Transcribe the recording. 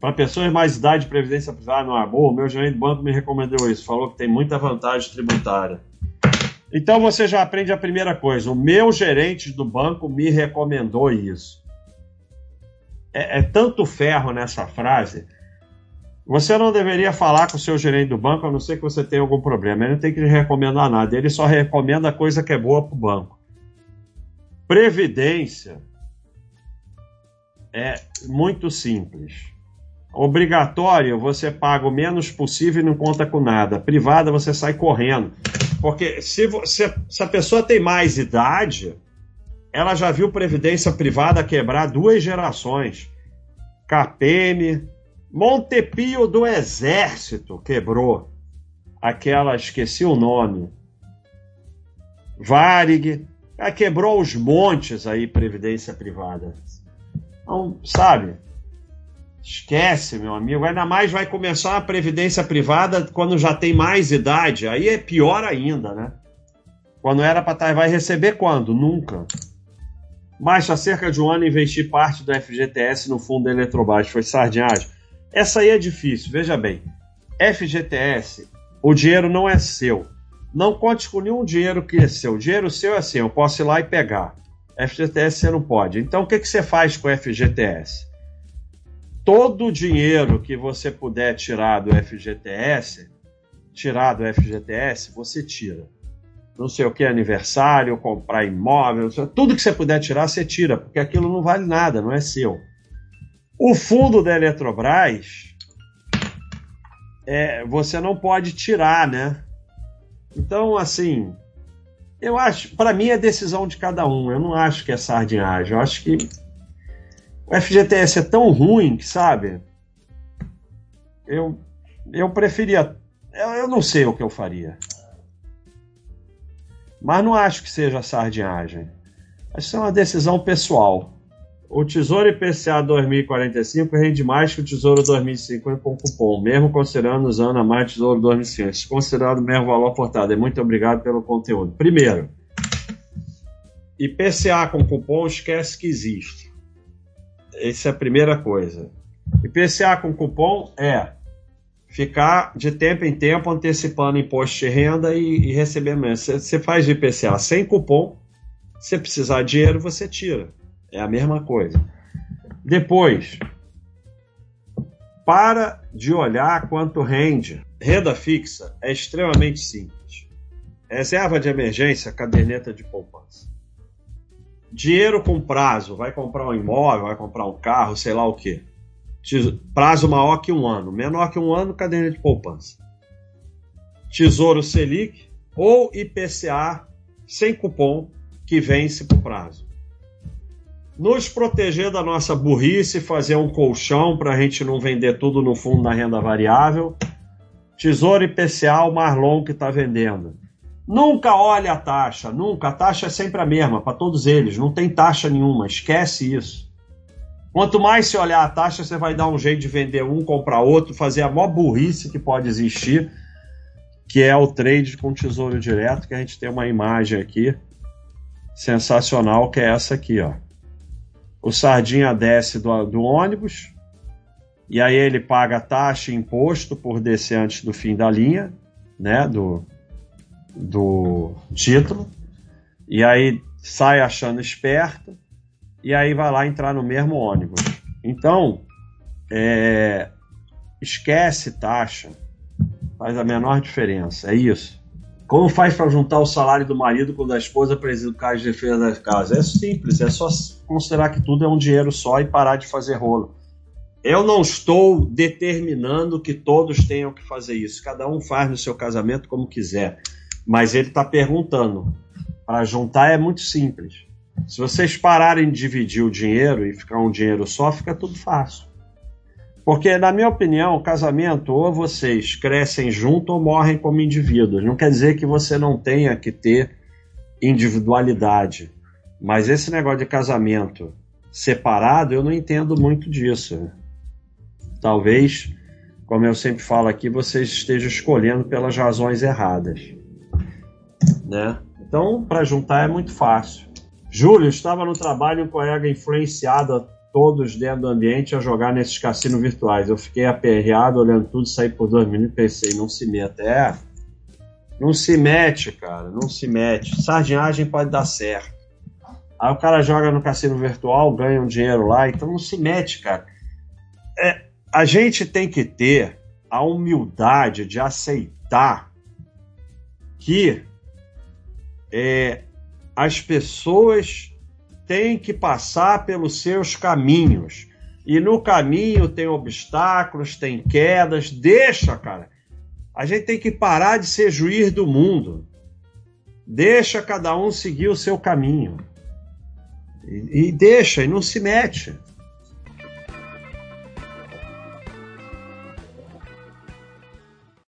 Para pessoas mais idade, previdência privada não é boa. Meu gerente do banco me recomendou isso. Falou que tem muita vantagem tributária. Então você já aprende a primeira coisa. O meu gerente do banco me recomendou isso. É, é tanto ferro nessa frase. Você não deveria falar com o seu gerente do banco, a não ser que você tenha algum problema. Ele não tem que recomendar nada. Ele só recomenda coisa que é boa para o banco. Previdência é muito simples. Obrigatório, você paga o menos possível e não conta com nada. Privada, você sai correndo. Porque se, se, se a pessoa tem mais idade, ela já viu previdência privada quebrar duas gerações. KPM, Montepio do Exército quebrou. Aquela, esqueci o nome. Varig. quebrou os montes aí, previdência privada. Então, sabe? Esquece, meu amigo. Ainda mais vai começar a previdência privada quando já tem mais idade. Aí é pior ainda, né? Quando era para estar, tá, vai receber quando? Nunca. Mas há cerca de um ano investi parte do FGTS no fundo Eletrobras. Foi sardinhagem. Essa aí é difícil, veja bem. FGTS, o dinheiro não é seu. Não conte com nenhum dinheiro que é seu. O dinheiro seu é assim, eu posso ir lá e pegar. FGTS você não pode. Então o que, que você faz com o FGTS? Todo o dinheiro que você puder tirar do FGTS, tirar do FGTS, você tira. Não sei o que, aniversário, comprar imóvel, tudo que você puder tirar, você tira, porque aquilo não vale nada, não é seu. O fundo da Eletrobras, é, você não pode tirar, né? Então, assim, eu acho, para mim é decisão de cada um. Eu não acho que é sardinhagem. Eu acho que o FGTS é tão ruim sabe? Eu, eu preferia. Eu, eu não sei o que eu faria. Mas não acho que seja sardinhagem. Que é uma decisão pessoal. O Tesouro IPCA 2045 rende mais que o Tesouro 2050 com cupom, mesmo considerando usando a mais Tesouro 2050. Se considerado o mesmo valor aportado. Muito obrigado pelo conteúdo. Primeiro, IPCA com cupom esquece que existe. Essa é a primeira coisa. IPCA com cupom é ficar de tempo em tempo antecipando imposto de renda e, e receber menos. Você faz IPCA sem cupom, se precisar de dinheiro, você tira. É a mesma coisa. Depois, para de olhar quanto rende. Renda fixa é extremamente simples. Reserva de emergência, caderneta de poupança. Dinheiro com prazo, vai comprar um imóvel, vai comprar um carro, sei lá o quê. Prazo maior que um ano, menor que um ano, caderneta de poupança. Tesouro Selic ou IPCA sem cupom que vence por prazo. Nos proteger da nossa burrice, fazer um colchão para a gente não vender tudo no fundo da renda variável. Tesouro IPCA, o Marlon que está vendendo. Nunca olhe a taxa, nunca. A taxa é sempre a mesma para todos eles, não tem taxa nenhuma, esquece isso. Quanto mais você olhar a taxa, você vai dar um jeito de vender um, comprar outro, fazer a maior burrice que pode existir, que é o trade com tesouro direto, que a gente tem uma imagem aqui sensacional, que é essa aqui, ó. O sardinha desce do, do ônibus, e aí ele paga taxa e imposto por descer antes do fim da linha, né, do, do título, e aí sai achando esperto, e aí vai lá entrar no mesmo ônibus. Então, é, esquece taxa, faz a menor diferença, é isso. Como faz para juntar o salário do marido com o da esposa para educar de defesa da casa? É simples, é só considerar que tudo é um dinheiro só e parar de fazer rolo. Eu não estou determinando que todos tenham que fazer isso. Cada um faz no seu casamento como quiser. Mas ele está perguntando. Para juntar é muito simples. Se vocês pararem de dividir o dinheiro e ficar um dinheiro só, fica tudo fácil. Porque, na minha opinião, casamento, ou vocês crescem junto ou morrem como indivíduos. Não quer dizer que você não tenha que ter individualidade. Mas esse negócio de casamento separado, eu não entendo muito disso. Talvez, como eu sempre falo aqui, vocês estejam escolhendo pelas razões erradas né? Então, para juntar é muito fácil. Júlio, estava no trabalho, um colega influenciado todos dentro do ambiente a jogar nesses cassinos virtuais. Eu fiquei aperreado olhando tudo, saí por dois minutos e pensei, não se meta. É, não se mete, cara, não se mete. Sardinhagem pode dar certo. Aí o cara joga no cassino virtual, ganha um dinheiro lá, então não se mete, cara. É, a gente tem que ter a humildade de aceitar que é, as pessoas têm que passar pelos seus caminhos. E no caminho tem obstáculos, tem quedas. Deixa, cara. A gente tem que parar de ser juiz do mundo. Deixa cada um seguir o seu caminho. E, e deixa, e não se mete.